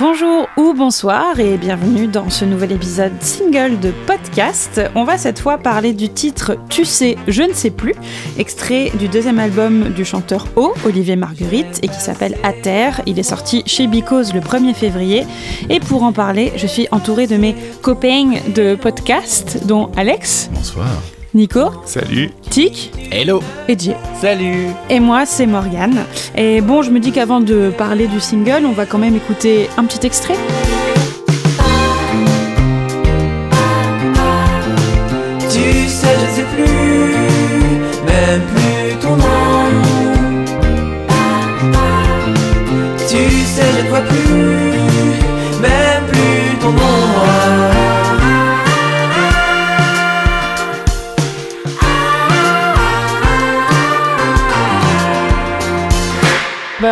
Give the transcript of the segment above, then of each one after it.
Bonjour ou bonsoir et bienvenue dans ce nouvel épisode single de podcast. On va cette fois parler du titre Tu sais, je ne sais plus, extrait du deuxième album du chanteur O, Olivier Marguerite, et qui s'appelle À Terre. Il est sorti chez Because le 1er février. Et pour en parler, je suis entourée de mes copains de podcast, dont Alex. Bonsoir. Nico. Salut. Tic. Hello. Et Jay. Salut. Et moi, c'est Morgane. Et bon, je me dis qu'avant de parler du single, on va quand même écouter un petit extrait.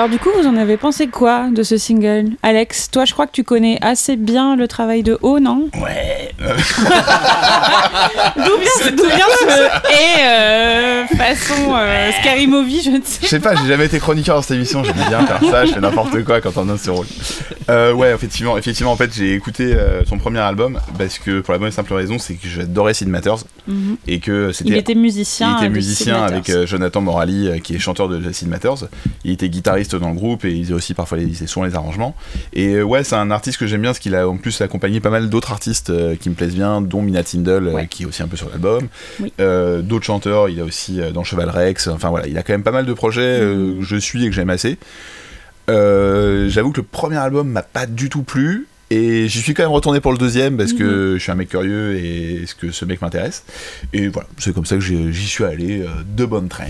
Alors du coup, vous en avez pensé quoi de ce single? Alex, toi je crois que tu connais assez bien le travail de O, non? Ouais. D'où vient, d'où vient ce et euh, façon euh, Scary Movie, je ne sais Je sais pas, j'ai jamais été chroniqueur dans cette émission, j'aime bien faire ça, je fais n'importe quoi quand on donne ce rôle. Euh, ouais, effectivement, effectivement, en fait, j'ai écouté euh, son premier album parce que pour la bonne et simple raison, c'est que j'adorais Sid Matters Mhm. et que c'était. Il était musicien. il était musicien avec euh, Jonathan Morali, qui est chanteur de Sid Matters. Il était guitariste dans le groupe et il faisait aussi parfois les, sons, les arrangements. Et euh, ouais, c'est un artiste que j'aime bien parce qu'il a en plus accompagné pas mal d'autres artistes euh, qui me plaisent bien, dont Mina Tindall, euh, Ouais. qui est aussi un peu sur l'album. Oui. D'autres chanteurs, il a aussi dans Cheval Rex. Enfin voilà, il a quand même pas mal de projets euh, que je suis et que j'aime assez. J'avoue que le premier album m'a pas du tout plu. Et j'y suis quand même retourné pour le deuxième parce que je suis un mec curieux et ce que ce mec m'intéresse. Et voilà, c'est comme ça que j'y suis allé de bonne train.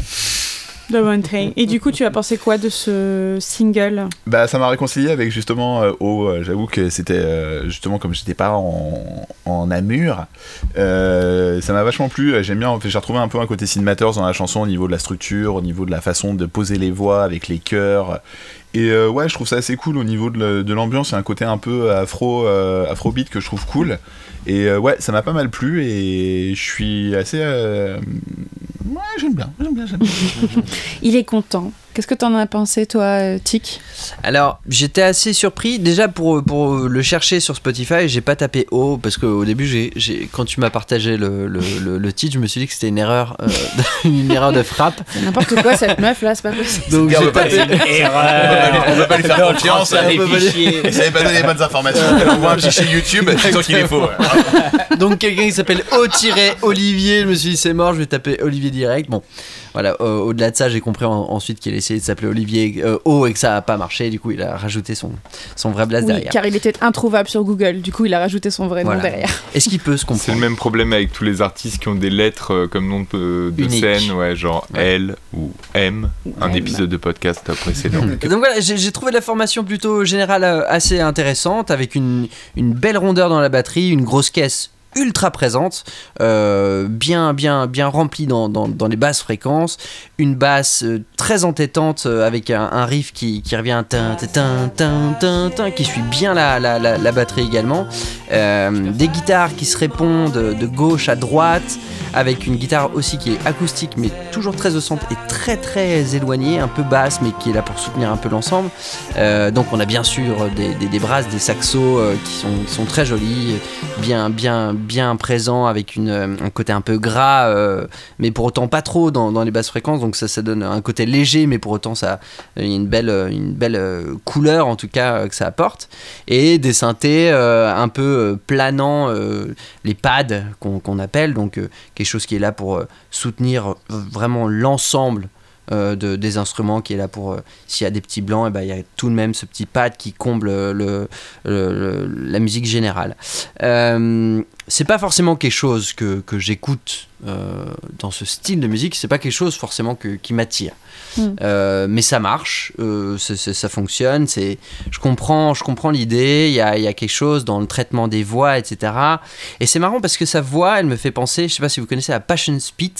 The One. Et du coup, tu as pensé quoi de ce single? Bah, ça m'a réconcilié avec justement euh, O. euh, J'avoue que c'était euh, justement comme j'étais pas en, en Namur, euh, ça m'a vachement plu. J'aime bien, en fait, j'ai retrouvé un peu un côté Sid Matters dans la chanson au niveau de la structure, au niveau de la façon de poser les voix avec les chœurs. Et ouais, je trouve ça assez cool au niveau de l'ambiance. Il y a un côté un peu afro, afrobeat que je trouve cool. Et ouais, ça m'a pas mal plu et je suis assez. J'aime bien, j'aime bien, j'aime bien. Il est content. Qu'est-ce que t'en as pensé, toi, euh, Tic? Alors, j'étais assez surpris. Déjà, pour, pour le chercher sur Spotify, j'ai pas tapé O parce qu'au début, j'ai, j'ai- quand tu m'as partagé le, le, le- le titre, je me suis dit que c'était une erreur, euh, une erreur de frappe. C'est n'importe quoi, cette meuf, là, c'est pas possible. Donc, j'ai pas on peut pas lui faire confiance. On peut pas lui- Il savait pas donner les bonnes informations. Elle envoie un fichier YouTube, c'est sûr qu'il est faux. Donc quelqu'un qui s'appelle O-Olivier, je me suis dit c'est mort, je vais taper Olivier direct. Bon, voilà, euh, au-delà de ça, j'ai compris en- ensuite qu'il essayait de s'appeler Olivier euh, O et que ça a pas marché, du coup il a rajouté son, son vrai Oui, derrière. car il était introuvable sur Google. Du coup, il a rajouté son vrai Voilà. nom derrière. Est-ce qu'il peut se C'est le comprendre même problème avec tous les artistes qui ont des lettres euh, comme nom de, scène, ouais, genre Ouais. L ou M, un M. épisode de podcast précédent. Donc voilà, j'ai trouvé la formation plutôt générale assez intéressante, avec une, une belle rondeur dans la batterie, une grosse caisse ultra présente, euh, bien bien bien remplie dans, dans, les basses fréquences, une basse euh, très entêtante euh, avec un, riff qui, qui revient tin, tin, tin, qui suit bien la, la, la, la batterie également, des guitares qui se répondent de, gauche à droite, avec une guitare aussi qui est acoustique mais toujours très oscillante et très très éloignée, un peu basse mais qui est là pour soutenir un peu l'ensemble. Donc on a bien sûr des, des, des brasses, des saxos qui, sont, qui sont très jolis, bien bien bien présents avec une, euh, un côté un peu gras, euh, mais pour autant pas trop dans, les basses fréquences. Donc ça ça donne un côté léger mais pour autant ça a une belle une belle euh, couleur en tout cas euh, que ça apporte et des synthés euh, un peu euh, planants, euh, les pads qu'on appelle donc euh, quelque chose qui est là pour euh, soutenir vraiment l'ensemble euh, de, des instruments qui est là pour euh, s'il y a des petits blancs et ben il y a tout de même ce petit pad qui comble le, le- le- la musique générale. Euh, c'est pas forcément quelque chose que, que j'écoute euh, dans ce style de musique. C'est pas quelque chose forcément que- qui m'attire. Mm. Euh, mais ça marche euh, ça fonctionne c'est je comprends je comprends l'idée il y a, y a quelque chose dans le traitement des voix etc et c'est marrant parce que sa voix elle me fait penser je sais pas si vous connaissez à Passion Spit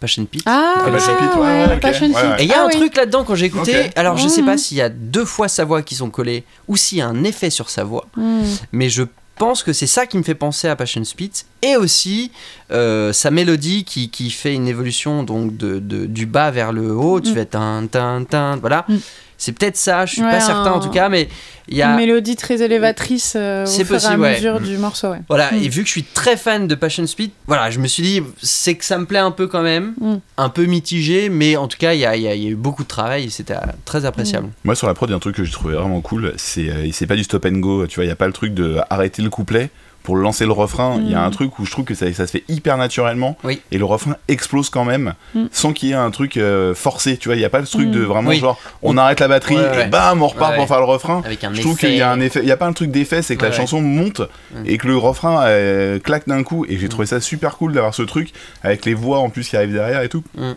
Passion Pit Ah, Ah, Passion Pit, ouais. Passion Ouais, et il y a Ah un oui. truc là-dedans quand j'ai écouté, alors je sais Mhm. pas s'il y a deux fois sa voix qui sont collées ou s'il y a un effet sur sa voix, Hmm. mais je pense que c'est ça qui me fait penser à Passion Spit et aussi euh, sa mélodie qui, qui fait une évolution donc de, de- du bas vers le haut, tu Mm. fais tin tin tin, voilà. Mm. C'est peut-être ça, je suis Ouais, pas certain en tout cas, mais il y Une a. mélodie très élévatrice euh, au fur et à ouais. mesure du morceau, ouais. Voilà, Mm. et vu que je suis très fan de Passion Speed, voilà, je me suis dit, c'est que ça me plaît un peu quand même, Mm. un peu mitigé, mais en tout cas, il y a, il y a- il y a eu beaucoup de travail c'était euh, très appréciable. Moi sur la prod, il y a un truc que j'ai trouvé vraiment cool, c'est euh, c'est pas du stop and go, tu vois, il y a pas le truc de arrêter le couplet pour lancer le refrain, il y a Mm. un truc où je trouve que ça, ça se fait hyper naturellement Oui. et le refrain explose quand même Mm. sans qu'il y ait un truc euh, forcé, tu vois, il y a pas le truc Mm. de vraiment Oui. genre on arrête la batterie Ouais, ouais, et bam on repart Ouais, pour ouais. faire le refrain. Avec un Je trouve qu'il y a un effet, il y a pas un truc d'effet, c'est que la chanson monte Mm. et que le refrain euh, claque d'un coup et j'ai trouvé ça super cool d'avoir ce truc avec les voix en plus qui arrivent derrière et tout. Mm.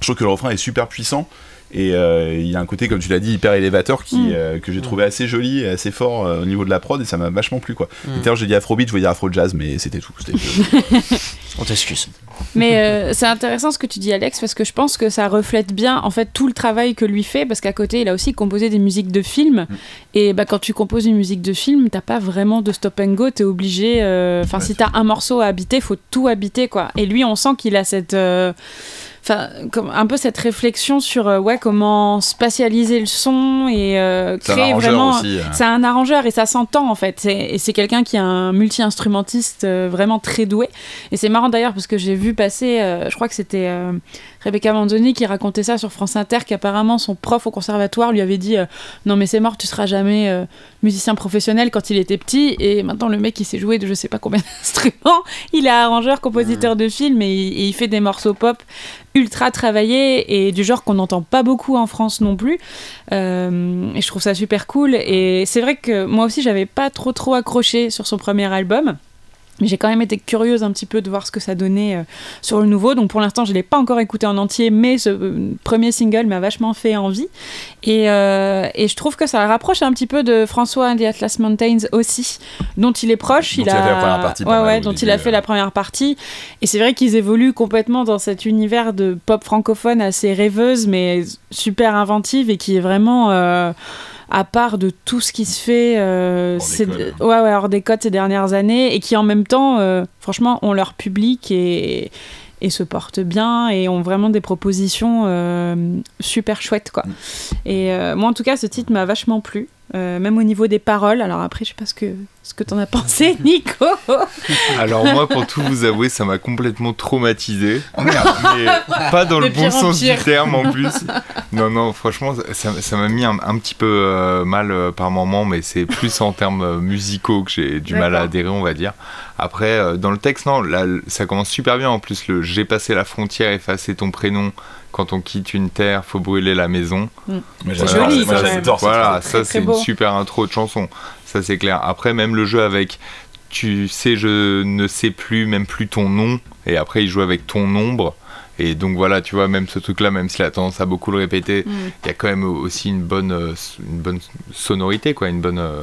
Je trouve que le refrain est super puissant et euh, il y a un côté comme tu l'as dit hyper élévateur qui Mm. euh, que j'ai trouvé assez joli et assez fort euh, au niveau de la prod et ça m'a vachement plu quoi. Mm. D'ailleurs j'ai dit afrobeat, je voulais dire afro jazz mais c'était tout. On t'excuse. Mais c'est intéressant ce que tu dis, Alex, parce que je pense que ça reflète bien en fait tout le travail que lui fait, parce qu'à côté, il a aussi composé des musiques de films. Mm. Et bah, quand tu composes une musique de film, t'as pas vraiment de stop and go, t'es obligé. Enfin, Ouais, si t'as un morceau à habiter, faut tout habiter, quoi. Et lui, on sent qu'il a cette. Enfin, comme un peu cette réflexion sur euh, ouais, comment spatialiser le son et euh, créer vraiment. aussi. euh. C'est un arrangeur et ça s'entend en fait. C'est- Et c'est quelqu'un qui est un multi-instrumentiste euh, vraiment très doué. Et c'est marrant d'ailleurs parce que j'ai vu passer, je crois que c'était Rebecca Manzoni qui racontait ça sur France Inter, qu'apparemment son prof au conservatoire lui avait dit euh, Non, mais c'est mort, tu seras jamais euh, musicien professionnel quand il était petit. Et maintenant, le mec il sait jouer de je sais pas combien d'instruments. Il est arrangeur, compositeur de films et, il- et il fait des morceaux pop ultra travaillés et du genre qu'on n'entend pas beaucoup en France non plus. Euh, et je trouve ça super cool. Et c'est vrai que moi aussi, j'avais pas trop trop accroché sur son premier album. Mais j'ai quand même été curieuse un petit peu de voir ce que ça donnait euh, sur le nouveau. Donc pour l'instant, je l'ai pas encore écouté en entier, mais ce euh, premier single m'a vachement fait envie. Et, euh, et je trouve que ça rapproche un petit peu de François and the Atlas Mountains aussi, dont il est proche. Dont il a fait la première partie, pas ouais, mal ouais, au dont début, il a fait la première partie. Et c'est vrai qu'ils évoluent complètement dans cet univers de pop francophone assez rêveuse, mais super inventive et qui est vraiment à part de tout ce qui se fait euh, Hors des ces- codes. ouais, ouais, hors des codes ces dernières années et qui en même temps, euh, franchement, ont leur public et, et se portent bien et ont vraiment des propositions euh, super chouettes. Quoi. Mm. Et euh, moi, en tout cas, ce titre m'a vachement plu. euh, même au niveau des paroles. Alors après, je sais pas ce que, ce que t'en as pensé, Nico. Alors moi, pour tout vous avouer, ça m'a complètement traumatisé. Oh, merde. Mais pas dans le bon sens pire. du terme en plus. Non, non, franchement, ça ça m'a mis un, un petit peu euh, mal euh, par moment, mais c'est plus en termes musicaux que j'ai du mal à adhérer, on va dire. Après, euh, dans le texte, non, là, ça commence super bien. En plus, le j'ai passé la frontière, effacer ton prénom. Quand on quitte une terre, faut brûler la maison. Moi, C'est joli, moi, ça, j'adore Voilà, très, ça c'est une super intro de chanson. Ça c'est clair. Après, même le jeu avec tu sais, je ne sais plus, même plus ton nom. Et après, il joue avec ton nombre. Et donc voilà, tu vois, même ce truc-là, même s'il a tendance à beaucoup le répéter, Mm. il y a quand même aussi une bonne, euh, une bonne sonorité, quoi, une bonne euh,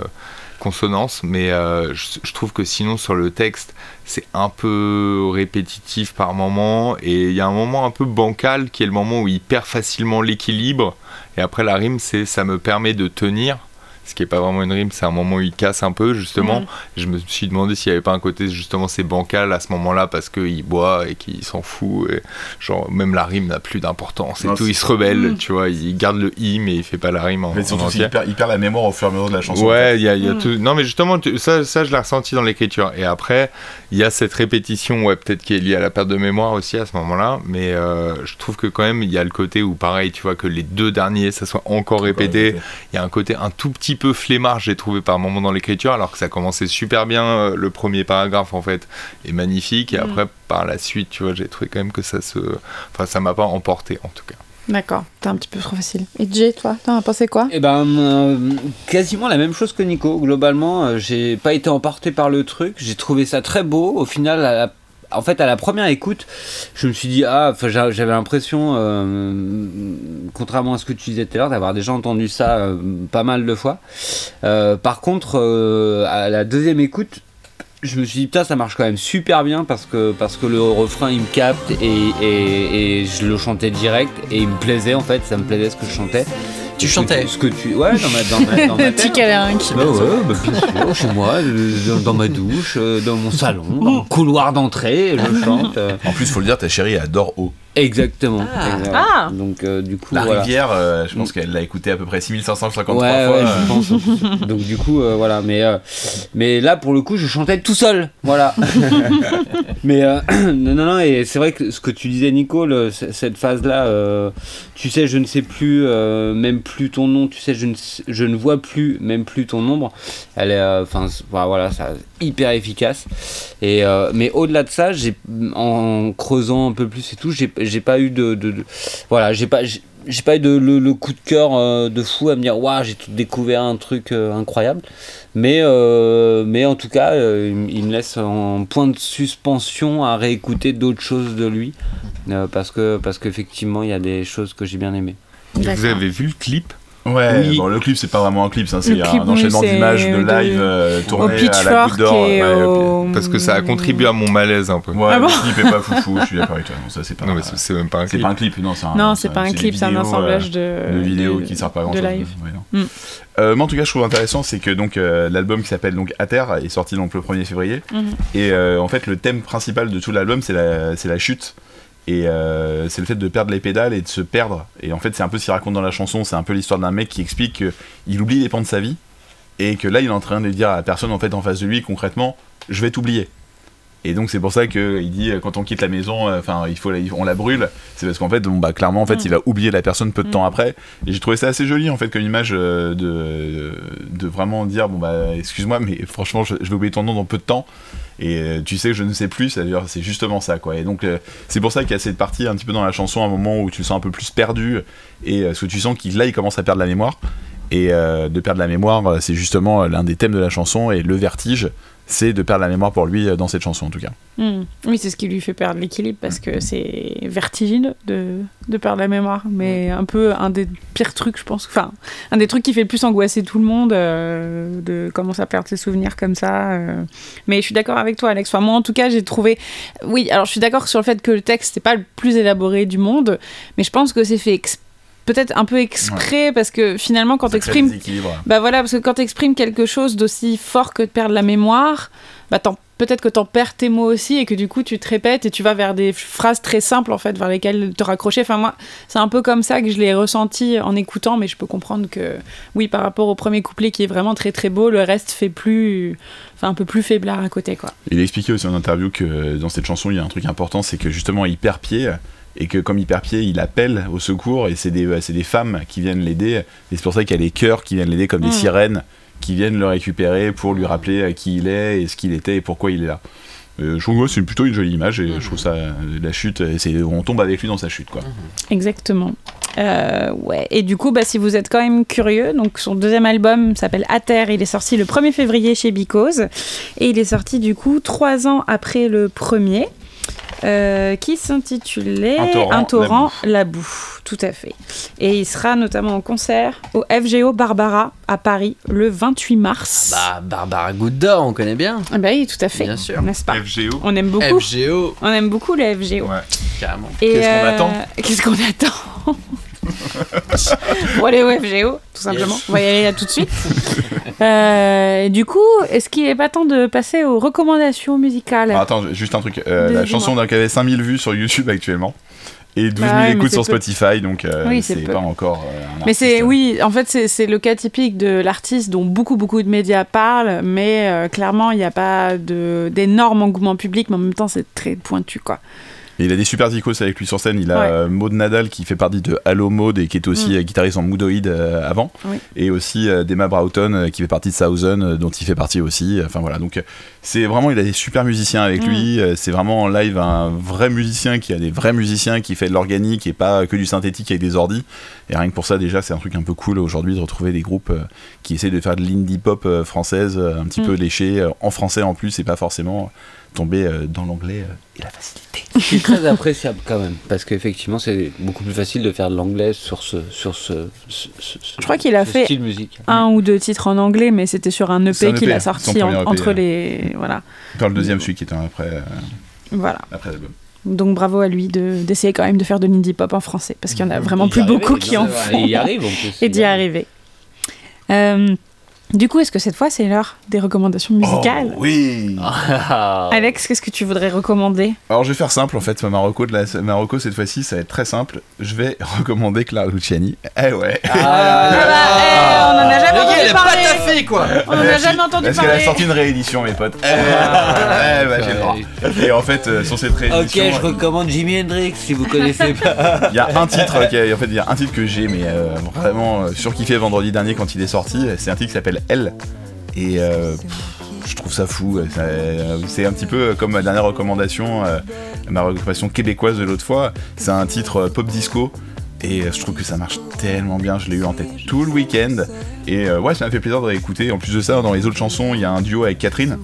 consonance. Mais euh, je, je trouve que sinon, sur le texte, c'est un peu répétitif par moment. Et il y a un moment un peu bancal qui est le moment où il perd facilement l'équilibre. Et après, la rime, c'est ça me permet de tenir. Ce qui est pas vraiment une rime, c'est un moment où il casse un peu, justement. Je me suis demandé s'il n'y avait pas un côté, justement, c'est bancal à ce moment-là parce qu'il boit et qu'il s'en fout. Et genre, même la rime n'a plus d'importance et Non, tout. Il se rebelle, Mm. tu vois. Il garde le i, mais il fait pas la rime en, Mais en surtout, il perd, il perd la mémoire au fur et à mesure de la chanson. Ouais, il y a, il y a Mm. tout. Non, mais justement, tu- ça, ça je l'ai ressenti dans l'écriture. Et après, il y a cette répétition, ouais, peut-être qui est liée à la perte de mémoire aussi à ce moment-là. Mais euh, je trouve que quand même, il y a le côté où, pareil, tu vois, que les deux derniers, ça soit encore répété. Il y a un côté un tout petit peu flemmard, j'ai trouvé par moment dans l'écriture, alors que ça commençait super bien. euh, le premier paragraphe, en fait, est magnifique. Et Mm. après, par la suite, tu vois, j'ai trouvé quand même que ça se. Enfin, ça m'a pas emporté, en tout cas. D'accord, t'es un petit peu trop facile. Et Jay, toi, t'en as pensé quoi? Eh ben, euh, quasiment la même chose que Nico. Globalement, euh, j'ai pas été emporté par le truc. J'ai trouvé ça très beau. Au final, à la- en fait, à la première écoute, je me suis dit, ah, j'avais l'impression, euh, contrairement à ce que tu disais tout à l'heure, d'avoir déjà entendu ça euh, pas mal de fois. Euh, par contre, à la deuxième écoute, je me suis dit, putain, ça marche quand même super bien parce que, parce que le refrain il me capte et, et, et je le chantais direct et il me plaisait en fait, ça me plaisait ce que je chantais. Tu Ce que chantais Ce que tu. Ouais, dans ma, dans ma, dans ma Petit tête. câlin. Bah ouais, bah bien sûr, chez moi, euh, dans, dans ma douche, euh, dans mon salon, dans le couloir d'entrée, je chante. euh. En plus, faut le dire, ta chérie elle adore O. Exactement. Ah. Ah. Donc euh, du coup La voilà. rivière, euh, je pense qu'elle l'a écouté à peu près 6553 Ouais, fois. ouais, euh. je pense. Donc du coup, euh, voilà. Mais, euh, mais là, pour le coup, je chantais tout seul. Voilà. mais euh, non, non, non. Et c'est vrai que ce que tu disais, Nico, le- c- cette phase-là, euh, tu sais, je ne sais plus, euh, même plus ton nom. Tu sais, je ne, sais- je ne vois plus, même plus ton nombre. Elle est, enfin, c'est- voilà, voilà, ça, hyper efficace. Et euh, mais au-delà de ça, j'ai, en creusant un peu plus et tout, j'ai, j'ai pas eu de, de- de- voilà, j'ai pas. j'ai- pas eu de, le, le coup de cœur euh, de fou à me dire waouh j'ai tout découvert un truc euh, incroyable. Mais euh, mais en tout cas il, il me laisse en point de suspension à réécouter d'autres choses de lui euh, parce que parce qu'effectivement il y a des choses que j'ai bien aimées. Vous avez vu le clip? Ouais, Oui. bon, le clip, c'est pas vraiment un clip, ça, c'est un enchaînement c'est d'images de de- live euh, Au tourné à la goutte d'or. et ouais, au... Parce que ça a contribué à mon malaise un peu. Ouais, Ah le clip est pas foufou, je suis d'accord avec toi. Non, ça, c'est pas, Non mais c'est- c'est même pas un c'est clip. pas un clip, non, c'est un. Non, c'est pas un des clip, c'est un vidéos, assemblage de... euh, de vidéos de- qui servent pas à grand de chose. Mm. Euh, moi, en tout cas, je trouve intéressant, c'est que donc euh, l'album qui s'appelle donc À Terre est sorti donc le 1er février. Mhm. Et euh, en fait, le thème principal de tout l'album, c'est la, c'est la chute. Et euh, c'est le fait de perdre les pédales et de se perdre. Et en fait, c'est un peu ce qu'il raconte dans la chanson. C'est un peu l'histoire d'un mec qui explique qu'il oublie les pans de sa vie. Et que là, il est en train de dire à la personne en fait en face de lui, concrètement, je vais t'oublier. Et donc c'est pour ça qu'il dit euh, quand on quitte la maison, euh, il faut la- on la brûle. C'est parce qu'en fait, bon, bah clairement en fait, Mm. il va oublier la personne peu de Mm. temps après. Et j'ai trouvé ça assez joli en fait comme image euh, de, de vraiment dire bon bah excuse-moi mais franchement je, je vais oublier ton nom dans peu de temps. Et euh, tu sais que je ne sais plus, c'est justement ça quoi. Et donc euh, c'est pour ça qu'il y a cette partie un petit peu dans la chanson, un moment où tu le sens un peu plus perdu et euh, parce que tu sens qu'il là il commence à perdre la mémoire. Et euh, de perdre la mémoire, euh, c'est justement l'un des thèmes de la chanson et le vertige, c'est de perdre la mémoire pour lui euh, dans cette chanson en tout cas. Hmm. Oui, c'est ce qui lui fait perdre l'équilibre parce que c'est vertigineux de, de perdre la mémoire. Mais un peu un des pires trucs, je pense. Enfin, un des trucs qui fait le plus angoisser tout le monde, euh, de commencer à perdre ses souvenirs comme ça. euh. Mais je suis d'accord avec toi, Alex. Enfin, moi, en tout cas, j'ai trouvé. Oui, alors je suis d'accord sur le fait que le texte n'est pas le plus élaboré du monde, mais je pense que c'est fait ex- peut-être un peu exprès parce que finalement, quand tu Ça crée exprimes des équilibres. bah voilà, parce que quand tu exprimes quelque chose d'aussi fort que de perdre la mémoire, bah peut-être que t'en perds tes mots aussi et que du coup tu te répètes et tu vas vers des phrases très simples en fait vers lesquelles te raccrocher. Enfin moi, c'est un peu comme ça que je l'ai ressenti en écoutant, mais je peux comprendre que oui, par rapport au premier couplet qui est vraiment très très beau, le reste fait plus, enfin un peu plus faiblard à côté quoi. Il a expliqué aussi en interview que dans cette chanson, il y a un truc important, c'est que justement, il perd pied. Et que comme il perd pied, il appelle au secours et c'est des, euh, des femmes qui viennent l'aider. Et c'est pour ça qu'il y a les chœurs qui viennent l'aider comme des Mm. sirènes qui viennent le récupérer pour lui rappeler euh, qui il est et ce qu'il était et pourquoi il est là. Euh, je trouve que c'est plutôt une jolie image et je trouve ça, la chute, on tombe avec lui dans sa chute quoi. Exactement. Euh, ouais. Et du coup, bah, si vous êtes quand même curieux, donc son deuxième album s'appelle À Terre. Il est sorti le 1er février chez Because. Et il est sorti du coup trois ans après le premier. Euh, qui s'intitulait Un torrent, la boue. Tout à fait. Et il sera notamment en concert au FGO Barbara à Paris le 28 mars. Bah, Barbara d'Or, on connaît bien. Ah bah oui, tout à fait. Bien sûr. N'est-ce pas FGO. On aime beaucoup. FGO, On aime beaucoup le FGO. Ouais. carrément. Et, Qu'est-ce qu'on euh, attend? Qu'est-ce qu'on attend? Pour aller au FGO, tout simplement. Yes. On va y aller là tout de suite. Euh, du coup, est-ce qu'il est pas temps de passer aux recommandations musicales Alors, attends, juste un truc. euh, la chanson donc, avait 5000 vues sur YouTube actuellement et 12 000 Bah ouais, écoutes sur peu. Spotify, donc euh, Oui, c'est pas encore. euh, un Mais c'est oui, en fait c'est le cas typique de l'artiste dont beaucoup beaucoup de médias parlent, mais clairement il n'y a pas d'énorme engouement public, mais en même temps c'est très pointu quoi. Et il a des super icos avec lui sur scène. Il a Ouais. euh, Maud Nadal qui fait partie de Halo Maud et qui était aussi Mm. euh, guitariste en Moodoid euh, avant. Oui. Et aussi Dema Broughton qui fait partie de Thousand euh, dont il fait partie aussi. Enfin voilà, donc c'est vraiment, il a des super musiciens avec Mm. lui. C'est vraiment en live un vrai musicien qui a des vrais musiciens qui fait de l'organique et pas que du synthétique avec des ordis. Et rien que pour ça, déjà, c'est un truc un peu cool aujourd'hui de retrouver des groupes qui essaient de faire de l'indie pop française un petit Mm. peu léché en français en plus et pas forcément tomber euh, dans l'anglais euh, et la facilité. C'est très appréciable quand même, parce qu'effectivement, c'est beaucoup plus facile de faire de l'anglais sur ce, sur ce, ce- ce- Je crois qu'il a ce fait style musique. Un ou deux titres en anglais, mais c'était sur un EP qu'il a son sorti en- EP, entre les voilà Dans le deuxième, celui qui était après, euh, voilà. après l'album. Donc bravo à lui de- d'essayer quand même de faire de l'indie pop en français, parce qu'il y en a vraiment y plus beaucoup qui en font. Et d'y arriver. Euh, Du coup, est-ce que cette fois c'est l'heure des recommandations musicales Oh, oui Ah. Alex, qu'est-ce que tu voudrais recommander? Alors je vais faire simple en fait, ma reco, de la, ma reco, cette fois-ci ça va être très simple. Je vais recommander Clara Luciani. Eh ouais Ah bah, eh, on en a jamais entendu a pas parler taffé quoi On en a jamais entendu Parce qu'elle a parler sorti une réédition mes potes. Eh, eh, bah, j'ai le droit. Et en fait euh, sur cette Ok, réédition, je recommande Jimi Hendrix si vous connaissez pas. il y a un titre qui a- en fait il y a un titre que j'ai mais euh, vraiment euh, surkiffé vendredi dernier quand il est sorti. C'est un titre qui s'appelle Elle. Et euh, je trouve ça fou. C'est un petit peu comme ma dernière recommandation, euh, ma recommandation québécoise de l'autre fois. C'est un titre euh, pop disco. Et je trouve que ça marche tellement bien, je l'ai eu en tête tout le week-end. Et ouais, ça m'a fait plaisir de réécouter. En plus de ça, dans les autres chansons, il y a un duo avec Catherine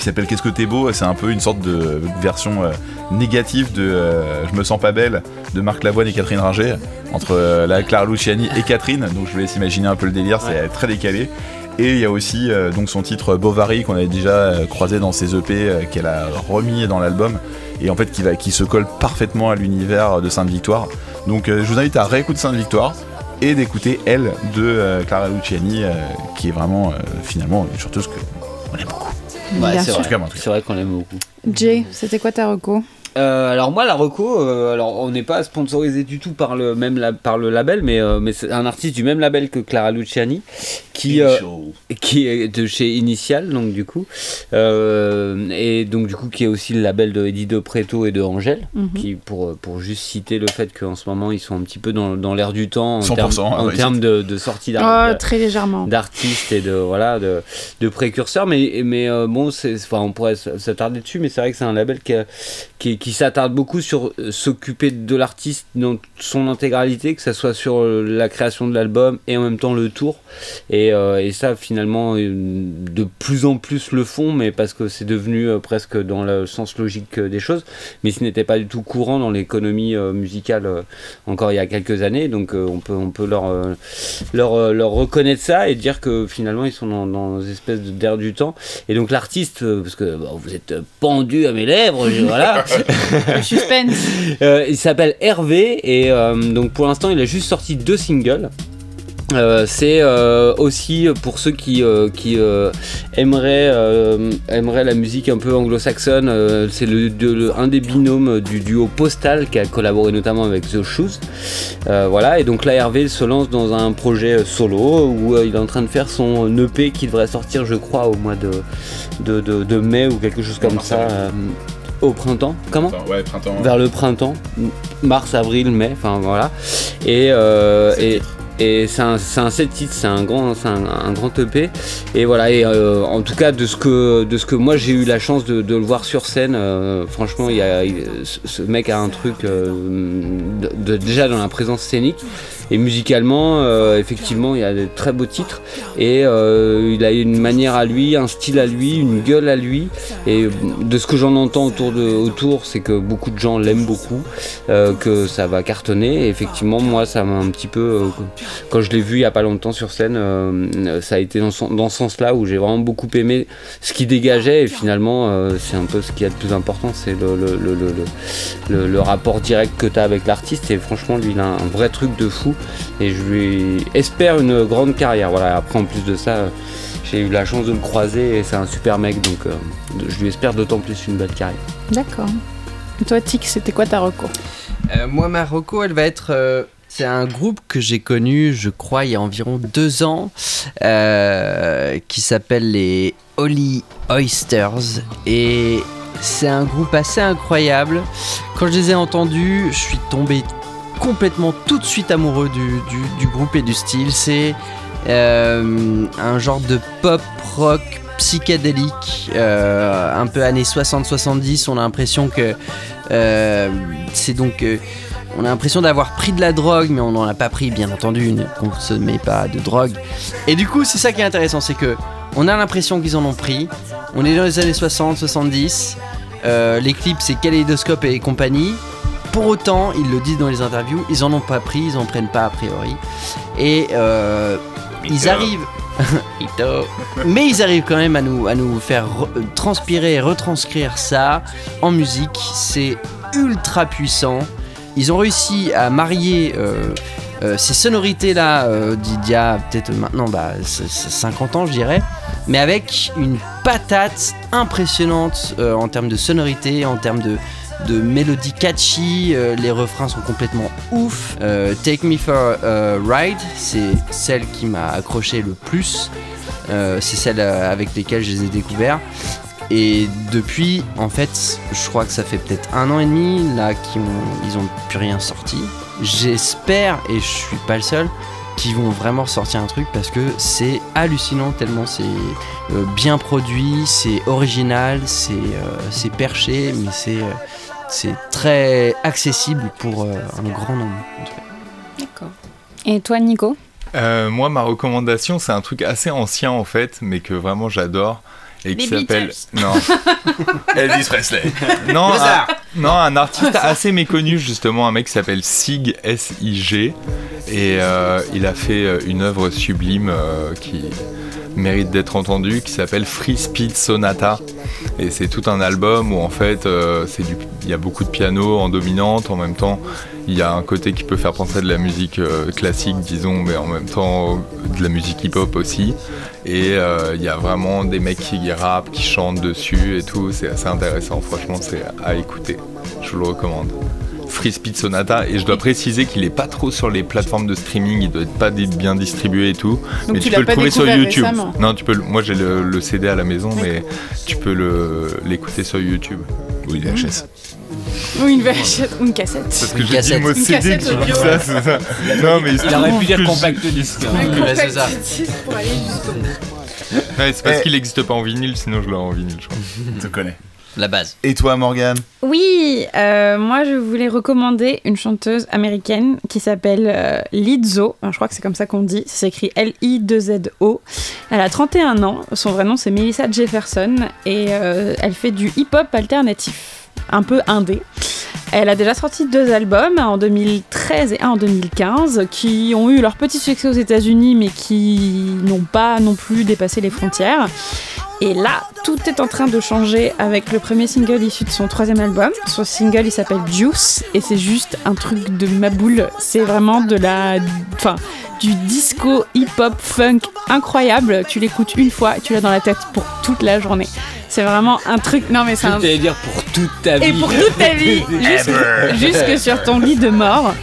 qui s'appelle Qu'est-ce que t'es beau C'est un peu une sorte de version euh, négative de euh, Je me sens pas belle de Marc Lavoine et Catherine Ringer entre euh, la Clara Luciani et Catherine. Donc je vous laisse imaginer un peu le délire, c'est très décalé. Et il y a aussi donc son titre Bovary qu'on avait déjà croisé dans ses EP qu'elle a remis dans l'album et en fait qui, va, qui se colle parfaitement à l'univers de Sainte-Victoire. Donc je vous invite à réécouter Sainte-Victoire et d'écouter Elle de Clara Luciani qui est vraiment finalement une chanteuse que on aime beaucoup. Ouais, c'est vrai qu'on l'aime beaucoup. Jay, c'était quoi ta reco? Euh, alors moi la reco, euh, alors on n'est pas sponsorisé du tout par le même la- par le label, mais euh, mais c'est un artiste du même label que Clara Luciani, qui euh, qui est de chez Initial donc du coup euh, et donc du coup qui est aussi le label de Eddie De Preto et de Angèle, Mhm. qui pour pour juste citer le fait qu'en ce moment ils sont un petit peu dans, dans l'air du temps en 100%, termes en ouais, termes de, de sortie Oh, d'art Très légèrement. d'artistes et de voilà de, de précurseurs mais mais euh, bon c'est enfin on pourrait s'attarder dessus mais c'est vrai que c'est un label qui a- qui, qui s'attarde beaucoup sur s'occuper de l'artiste dans son intégralité que ça soit sur la création de l'album et en même temps le tour et, euh, et ça finalement euh, de plus en plus le font mais parce que c'est devenu euh, presque dans le sens logique euh, des choses mais ce n'était pas du tout courant dans l'économie musicale encore il y a quelques années donc on peut on peut leur leur, leur reconnaître ça et dire que finalement ils sont dans, dans une espèce de- d'air du temps. Et donc l'artiste, parce que bon, vous êtes pendu à mes lèvres, voilà, Le suspense. Il s'appelle Hervé et donc pour l'instant il a juste sorti deux singles. Euh, c'est euh, aussi pour ceux qui, euh, qui euh, aimeraient, euh, aimeraient la musique un peu anglo-saxonne, euh, c'est le, de- le- un des binômes du duo Postal qui a collaboré notamment avec The Shoes. Euh, voilà, et donc là Hervé se lance dans un projet solo où euh, il est en train de faire son EP qui devrait sortir, je crois, au mois de, de, de- de mai ou quelque chose comme ça. euh, au printemps Comment Enfin, ouais, printemps. vers le printemps, mars, avril, mai, enfin voilà. Et, euh, et, c'est un, un set titres, c'est un grand, un, un grand EP. Et voilà, et euh, en tout cas de ce que, de ce que moi j'ai eu la chance de, le voir sur scène, euh, franchement, il y a, ce mec a un truc euh, déjà dans la présence scénique. Et musicalement, euh, effectivement, il y a de très beaux titres. Et euh, il a une manière à lui, un style à lui, une gueule à lui. Et de ce que j'en entends autour, c'est que beaucoup de gens l'aiment beaucoup, euh, que ça va cartonner. Et effectivement, moi, ça m'a un petit peu. quand je l'ai vu il y a pas longtemps sur scène, ça a été dans, son- dans ce sens-là où j'ai vraiment beaucoup aimé ce qu'il dégageait. Et finalement, c'est un peu ce qu'il y a de plus important c'est le, le- le- le rapport direct que tu as avec l'artiste. Et franchement, lui, il a un vrai truc de fou. Et je lui espère une grande carrière. Voilà, après, en plus de ça. J'ai eu la chance de le croiser et c'est un super mec, donc euh, je lui espère d'autant plus une belle carrière. D'accord. Et toi, Tic, c'était quoi ta reco? Euh, moi, ma reco, elle va être. euh, c'est un groupe que j'ai connu, je crois, il y a environ deux ans, euh, qui s'appelle les Holy Oysters. Et c'est un groupe assez incroyable. Quand je les ai entendus, je suis tombé complètement tout de suite amoureux du, du- groupe et du style. C'est euh, un genre de pop rock psychédélique, euh, un peu années 60-70. On a l'impression que euh, c'est donc. on a l'impression d'avoir pris de la drogue, mais on n'en a pas pris, bien entendu. On ne met pas de drogue. Et du coup, c'est ça qui est intéressant, c'est que on a l'impression qu'ils en ont pris. On est dans les années 60, 70. Euh, les clips, c'est Kaleidoscope et compagnie. Pour autant, ils le disent dans les interviews, ils en ont pas pris, ils en prennent pas a priori. Et euh, ils arrivent. Mais ils arrivent quand même à nous, à nous faire re- transpirer et retranscrire ça en musique. C'est ultra puissant. Ils ont réussi à marier euh, euh, ces sonorités-là euh, d'il y a peut-être maintenant bah, c- c- 50 ans, je dirais, mais avec une patate impressionnante euh, en termes de sonorité, en termes de, de mélodie catchy, euh, les refrains sont complètement ouf. Euh, Take Me For a Ride, c'est celle qui m'a accroché le plus. Euh, c'est celle avec lesquelles je les ai découverts. Et depuis, en fait, je crois que ça fait peut-être un an et demi là qu'ils ont, plus rien sorti. J'espère, et je suis pas le seul, qu'ils vont vraiment sortir un truc parce que c'est hallucinant tellement c'est bien produit, c'est original, c'est perché, mais c'est c'est très accessible pour euh, un grand nombre. D'accord. Et toi, Nico? Euh, moi, ma recommandation, c'est un truc assez ancien en fait, mais que vraiment j'adore et qui s'appelle non. Elvis Presley. non un, non un artiste assez méconnu justement, un mec qui s'appelle Sig S I G. Et euh, il a fait euh, une œuvre sublime euh, qui mérite d'être entendue qui s'appelle Free Speed Sonata. Et c'est tout un album où en fait euh, c'est du il y a beaucoup de piano en dominante. En même temps il y a un côté qui peut faire penser à de la musique classique disons mais en même temps de la musique hip-hop aussi et euh, il y a vraiment des mecs qui rappent qui chantent dessus et tout. C'est assez intéressant. Franchement c'est à écouter. Je vous le recommande. Free Speed Sonata. Et je dois préciser qu'il est pas trop sur les plateformes de streaming, il doit être pas bien distribué et tout, Donc mais tu peux le pas trouver sur YouTube. récemment. Non, tu peux. Moi j'ai le, le CD à la maison, mais tu peux l'écouter sur YouTube. Oui, VHS. Ou une VHS, ou une cassette. Parce que Une j'ai dit le mot Une CD, dit ça, c'est ça. Non, mais Il aurait pu dire compact disque. hein. C'est ça. Pour aller jusqu'au bout. c'est parce Eh. qu'il n'existe pas en vinyle, sinon je l'aurais en vinyle, je crois. Je te connais. La base. Et toi, Morgane Oui, euh, moi je voulais recommander une chanteuse américaine qui s'appelle euh, Lizzo. Enfin, je crois que c'est comme ça qu'on dit. Ça s'écrit L-I-2-Z-O. Elle a 31 ans. Son vrai nom c'est Melissa Jefferson et euh, elle fait du hip-hop alternatif, un peu indé. Elle a déjà sorti deux albums, en 2013 et un en 2015, qui ont eu leur petit succès aux États-Unis, mais qui n'ont pas non plus dépassé les frontières. Et là, tout est en train de changer avec le premier single issu de son troisième album. Son single, il s'appelle Juice, et c'est juste un truc de ma boule. C'est vraiment de la, enfin, du disco hip-hop funk incroyable. Tu l'écoutes une fois, et tu l'as dans la tête pour toute la journée. C'est vraiment un truc. Non mais c'est un. t'allais dire pour toute ta vie. Et pour toute ta vie, jusque, jusque sur ton lit de mort.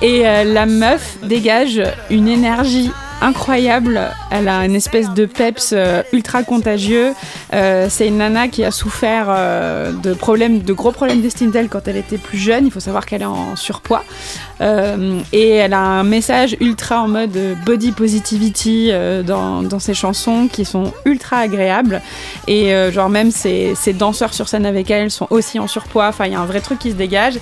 Et euh, la meuf dégage une énergie incroyable. Elle a une espèce de peps euh, ultra contagieux. Euh, c'est une nana qui a souffert euh, de problèmes, de gros problèmes d'estime d'elle quand elle était plus jeune. Il faut savoir qu'elle est en surpoids. Et elle a un message ultra en mode body positivity dans, ses chansons qui sont ultra agréables. Et genre même ses, ses danseurs sur scène avec elle sont aussi en surpoids. Enfin, il y a un vrai truc qui se dégage.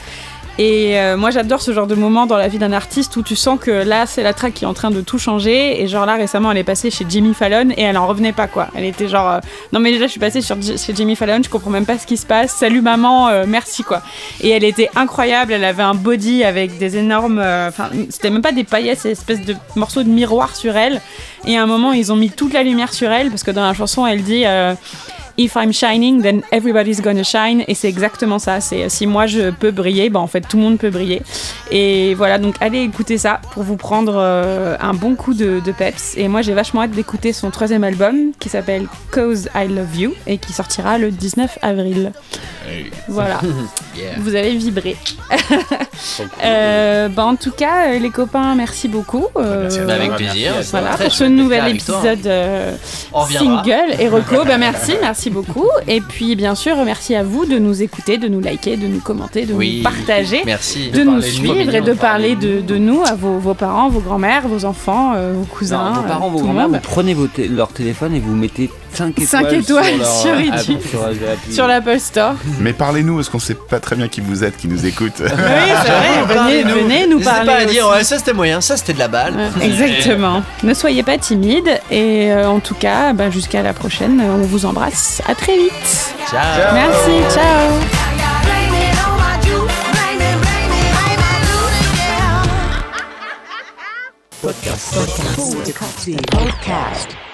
Et euh, moi j'adore ce genre de moment dans la vie d'un artiste où tu sens que là c'est la track qui est en train de tout changer et genre là récemment elle est passée chez Jimmy Fallon et elle en revenait pas quoi. Elle était genre euh, non mais déjà je suis passée chez Jimmy Fallon, je comprends même pas ce qui se passe. Salut maman, euh, merci quoi. Et elle était incroyable, elle avait un body avec des énormes enfin c'était même pas des paillettes, c'est espèce de morceau de miroir sur elle et à un moment ils ont mis toute la lumière sur elle parce que dans la chanson elle dit If I'm shining, then everybody's gonna shine. Et c'est exactement ça. C'est euh, si moi je peux briller, bah en fait tout le monde peut briller. Et voilà, donc allez écouter ça pour vous prendre euh, un bon coup de, de peps. Et moi j'ai vachement hâte d'écouter son troisième album qui s'appelle Cause I Love You et qui sortira le 19 avril. Voilà, Yeah. vous avez vibré. Euh, bah en tout cas, euh, les copains, merci beaucoup. euh, Merci Bah, avec plaisir. voilà, pour ce nouvel toi. épisode euh, single et reco. bah merci, merci beaucoup. Et puis bien sûr, merci à vous de nous écouter, de nous liker, de nous commenter, de Oui. nous partager, Merci. de, nous suivre et de parler de, de nous à vos, vos parents, vos grands-mères, vos enfants, euh, vos cousins, Non, vos parents, euh, vos le grands-mères, vous prenez vos leur téléphone et vous mettez 5 étoiles, Cinq étoiles sur, leur, sur euh, sur, l'Apple Store. Mais parlez-nous, parce qu'on sait pas très bien qui vous êtes, qui nous écoute. Oui, c'est vrai. Venez, Parlez-nous. venez nous N'hésitez parler. pas à dire, ouais, ça c'était moyen, ça c'était de la balle. Ouais, exactement. Ne soyez pas timide et euh, en tout cas, bah, jusqu'à la prochaine. On vous embrasse. À très vite. Ciao. Merci. Ciao. Podcast.